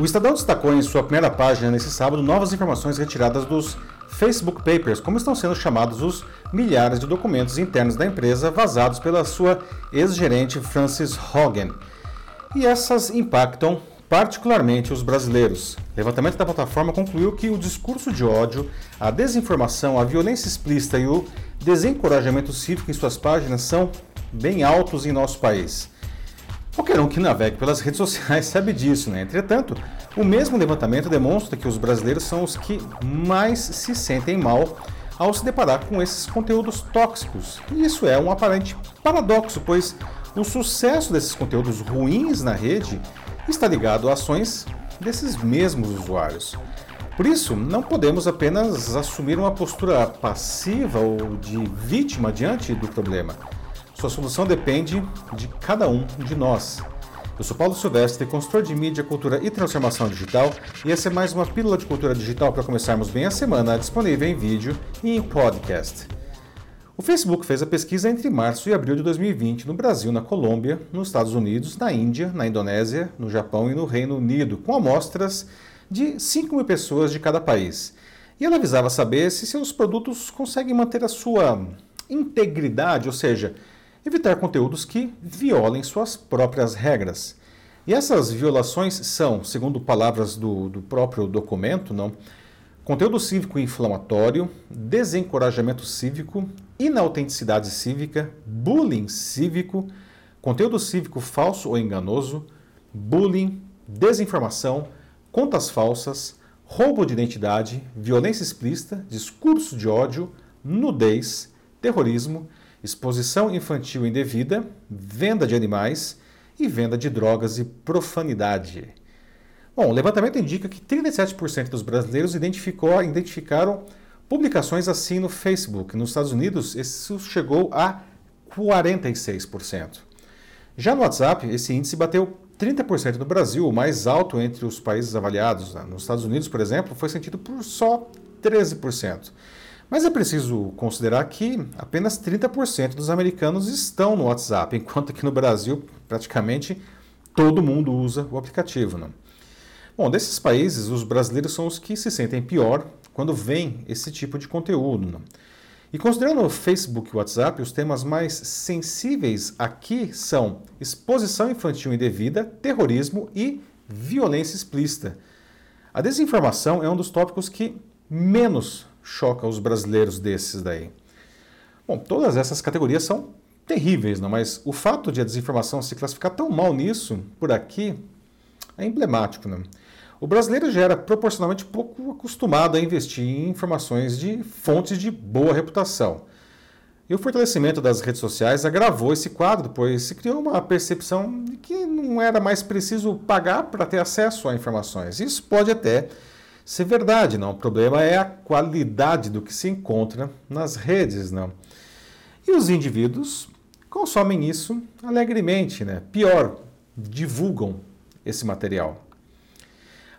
O Estadão destacou em sua primeira página nesse sábado novas informações retiradas dos Facebook Papers, como estão sendo chamados os milhares de documentos internos da empresa vazados pela sua ex-gerente Frances Hogan. E essas impactam particularmente os brasileiros. O levantamento da plataforma concluiu que o discurso de ódio, a desinformação, a violência explícita e o desencorajamento cívico em suas páginas são bem altos em nosso país. Qualquer um que navegue pelas redes sociais sabe disso, né? Entretanto, o mesmo levantamento demonstra que os brasileiros são os que mais se sentem mal ao se deparar com esses conteúdos tóxicos. E isso é um aparente paradoxo, pois o sucesso desses conteúdos ruins na rede está ligado a ações desses mesmos usuários. Por isso, não podemos apenas assumir uma postura passiva ou de vítima diante do problema. Sua solução depende de cada um de nós. Eu sou Paulo Silvestre, consultor de mídia, cultura e transformação digital, e essa é mais uma pílula de cultura digital para começarmos bem a semana, disponível em vídeo e em podcast. O Facebook fez a pesquisa entre março e abril de 2020 no Brasil, na Colômbia, nos Estados Unidos, na Índia, na Indonésia, no Japão e no Reino Unido, com amostras de 5 mil pessoas de cada país. E ela visava saber se seus produtos conseguem manter a sua integridade, ou seja, evitar conteúdos que violem suas próprias regras. E essas violações são, segundo palavras do, do próprio documento, não, conteúdo cívico inflamatório, desencorajamento cívico, inautenticidade cívica, bullying cívico, conteúdo cívico falso ou enganoso, bullying, desinformação, contas falsas, roubo de identidade, violência explícita, discurso de ódio, nudez, terrorismo, exposição infantil indevida, venda de animais e venda de drogas e profanidade. Bom, o levantamento indica que 37% dos brasileiros identificaram publicações assim no Facebook. Nos Estados Unidos, isso chegou a 46%. Já no WhatsApp, esse índice bateu 30% no Brasil, o mais alto entre os países avaliados. Nos Estados Unidos, por exemplo, foi sentido por só 13%. Mas é preciso considerar que apenas 30% dos americanos estão no WhatsApp, enquanto que no Brasil praticamente todo mundo usa o aplicativo. Bom, desses países, os brasileiros são os que se sentem pior quando vem esse tipo de conteúdo. E considerando o Facebook e o WhatsApp, os temas mais sensíveis aqui são exposição infantil indevida, terrorismo e violência explícita. A desinformação é um dos tópicos que menos choca os brasileiros desses daí? Bom, todas essas categorias são terríveis, não? mas o fato de a desinformação se classificar tão mal nisso, por aqui, é emblemático. Não? O brasileiro já era proporcionalmente pouco acostumado a investir em informações de fontes de boa reputação. E o fortalecimento das redes sociais agravou esse quadro, pois se criou uma percepção de que não era mais preciso pagar para ter acesso a informações. Isso pode até ser verdade, não. O problema é a qualidade do que se encontra nas redes, não. E os indivíduos consomem isso alegremente, né? Pior, divulgam esse material.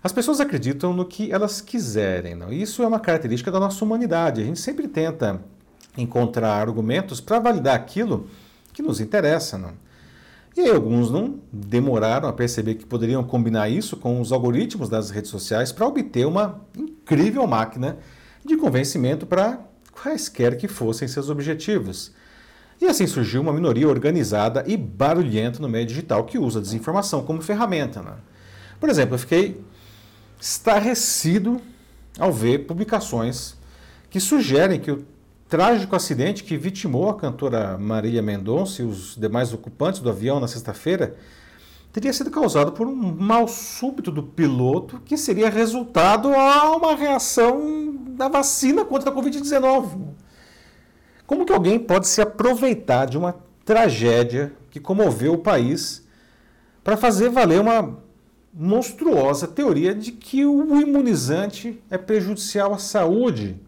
As pessoas acreditam no que elas quiserem, não? Isso é uma característica da nossa humanidade. A gente sempre tenta encontrar argumentos para validar aquilo que nos interessa, não? E aí alguns não demoraram a perceber que poderiam combinar isso com os algoritmos das redes sociais para obter uma incrível máquina de convencimento para quaisquer que fossem seus objetivos. E assim surgiu uma minoria organizada e barulhenta no meio digital que usa a desinformação como ferramenta. Né? Por exemplo, eu fiquei estarrecido ao ver publicações que sugerem que o trágico acidente que vitimou a cantora Marília Mendonça e os demais ocupantes do avião na sexta-feira teria sido causado por um mal súbito do piloto que seria resultado a uma reação da vacina contra a Covid-19. Como que alguém pode se aproveitar de uma tragédia que comoveu o país para fazer valer uma monstruosa teoria de que o imunizante é prejudicial à saúde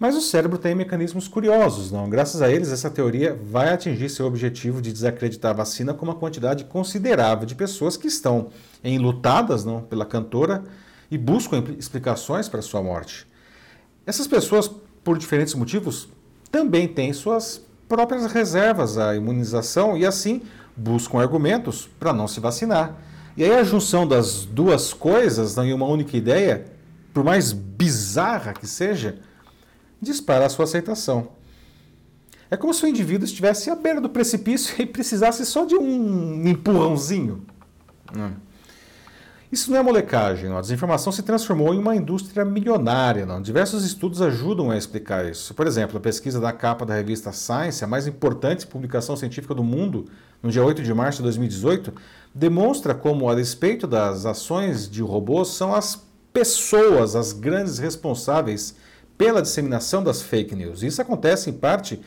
mas o cérebro tem mecanismos curiosos, não? Graças a eles, essa teoria vai atingir seu objetivo de desacreditar a vacina com uma quantidade considerável de pessoas que estão enlutadas não, pela cantora e buscam explicações para sua morte. Essas pessoas, por diferentes motivos, também têm suas próprias reservas à imunização e assim buscam argumentos para não se vacinar. E aí a junção das duas coisas em uma única ideia, por mais bizarra que seja, dispara a sua aceitação. É como se o indivíduo estivesse à beira do precipício e precisasse só de um empurrãozinho. Hum. Isso não é molecagem, não. a desinformação se transformou em uma indústria milionária. Não. Diversos estudos ajudam a explicar isso. Por exemplo, a pesquisa da capa da revista Science, a mais importante publicação científica do mundo, no dia 8 de março de 2018, demonstra como, a despeito das ações de robôs, são as pessoas as grandes responsáveis pela disseminação das fake news. Isso acontece, em parte,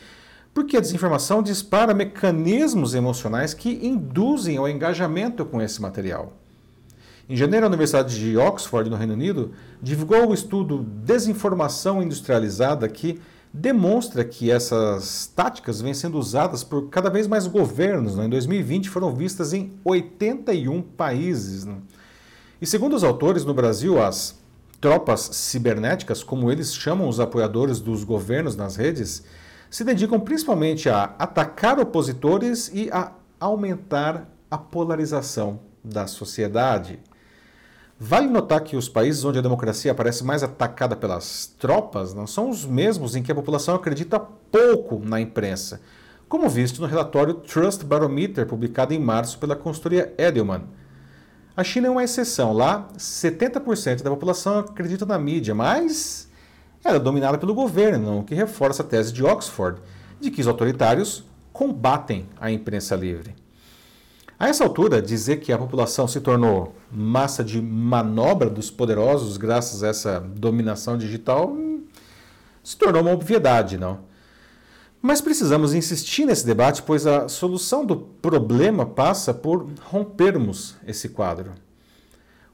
porque a desinformação dispara mecanismos emocionais que induzem ao engajamento com esse material. Em janeiro, a Universidade de Oxford, no Reino Unido, divulgou o estudo Desinformação Industrializada, que demonstra que essas táticas vêm sendo usadas por cada vez mais governos. Né? Em 2020, foram vistas em 81 países. Né? E segundo os autores, no Brasil, as tropas cibernéticas, como eles chamam os apoiadores dos governos nas redes, se dedicam principalmente a atacar opositores e a aumentar a polarização da sociedade. Vale notar que os países onde a democracia aparece mais atacada pelas tropas não são os mesmos em que a população acredita pouco na imprensa, como visto no relatório Trust Barometer publicado em março pela consultoria Edelman. A China é uma exceção. Lá, 70% da população acredita na mídia, mas ela é dominada pelo governo, o que reforça a tese de Oxford de que os autoritários combatem a imprensa livre. A essa altura, dizer que a população se tornou massa de manobra dos poderosos graças a essa dominação digital hum, se tornou uma obviedade, não? Mas precisamos insistir nesse debate, pois a solução do problema passa por rompermos esse quadro.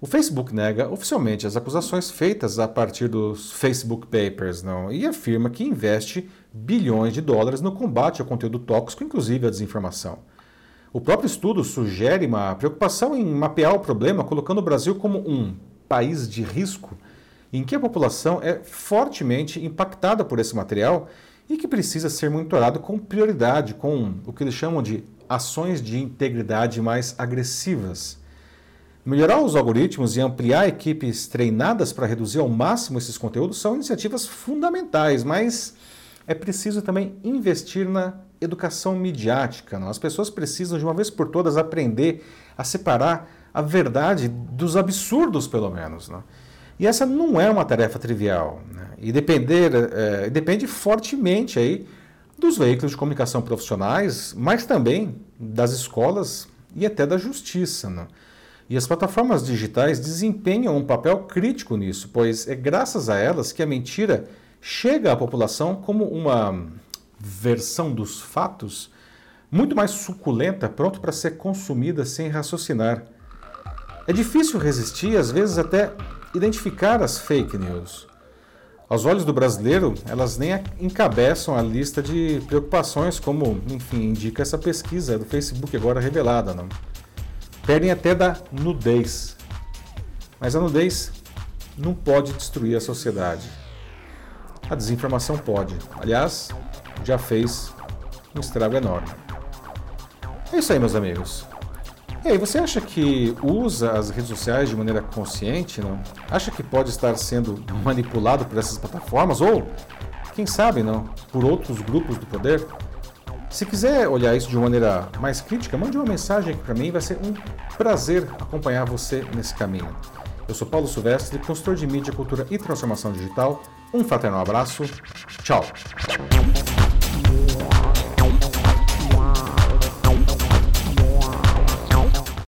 O Facebook nega oficialmente as acusações feitas a partir dos Facebook Papers não, e afirma que investe bilhões de dólares no combate ao conteúdo tóxico, inclusive a desinformação. O próprio estudo sugere uma preocupação em mapear o problema, colocando o Brasil como um país de risco, em que a população é fortemente impactada por esse material e que precisa ser monitorado com prioridade, com o que eles chamam de ações de integridade mais agressivas. Melhorar os algoritmos e ampliar equipes treinadas para reduzir ao máximo esses conteúdos são iniciativas fundamentais, mas é preciso também investir na educação midiática. Não? As pessoas precisam, de uma vez por todas, aprender a separar a verdade dos absurdos, pelo menos. Não? E essa não é uma tarefa trivial. Né? E depender, é, depende fortemente aí dos veículos de comunicação profissionais, mas também das escolas e até da justiça. Né? E as plataformas digitais desempenham um papel crítico nisso, pois é graças a elas que a mentira chega à população como uma versão dos fatos muito mais suculenta, pronto para ser consumida sem raciocinar. É difícil resistir, às vezes até identificar as fake news. Aos olhos do brasileiro, elas nem encabeçam a lista de preocupações, como, enfim, indica essa pesquisa do Facebook agora revelada. Não? Perdem até da nudez. Mas a nudez não pode destruir a sociedade. A desinformação pode. Aliás, já fez um estrago enorme. É isso aí, meus amigos. E aí, você acha que usa as redes sociais de maneira consciente? Não? Acha que pode estar sendo manipulado por essas plataformas? Ou, quem sabe, não, por outros grupos do poder? Se quiser olhar isso de uma maneira mais crítica, mande uma mensagem aqui para mim, vai ser um prazer acompanhar você nesse caminho. Eu sou Paulo Silvestre, consultor de mídia, cultura e transformação digital. Um fraternal abraço. Tchau.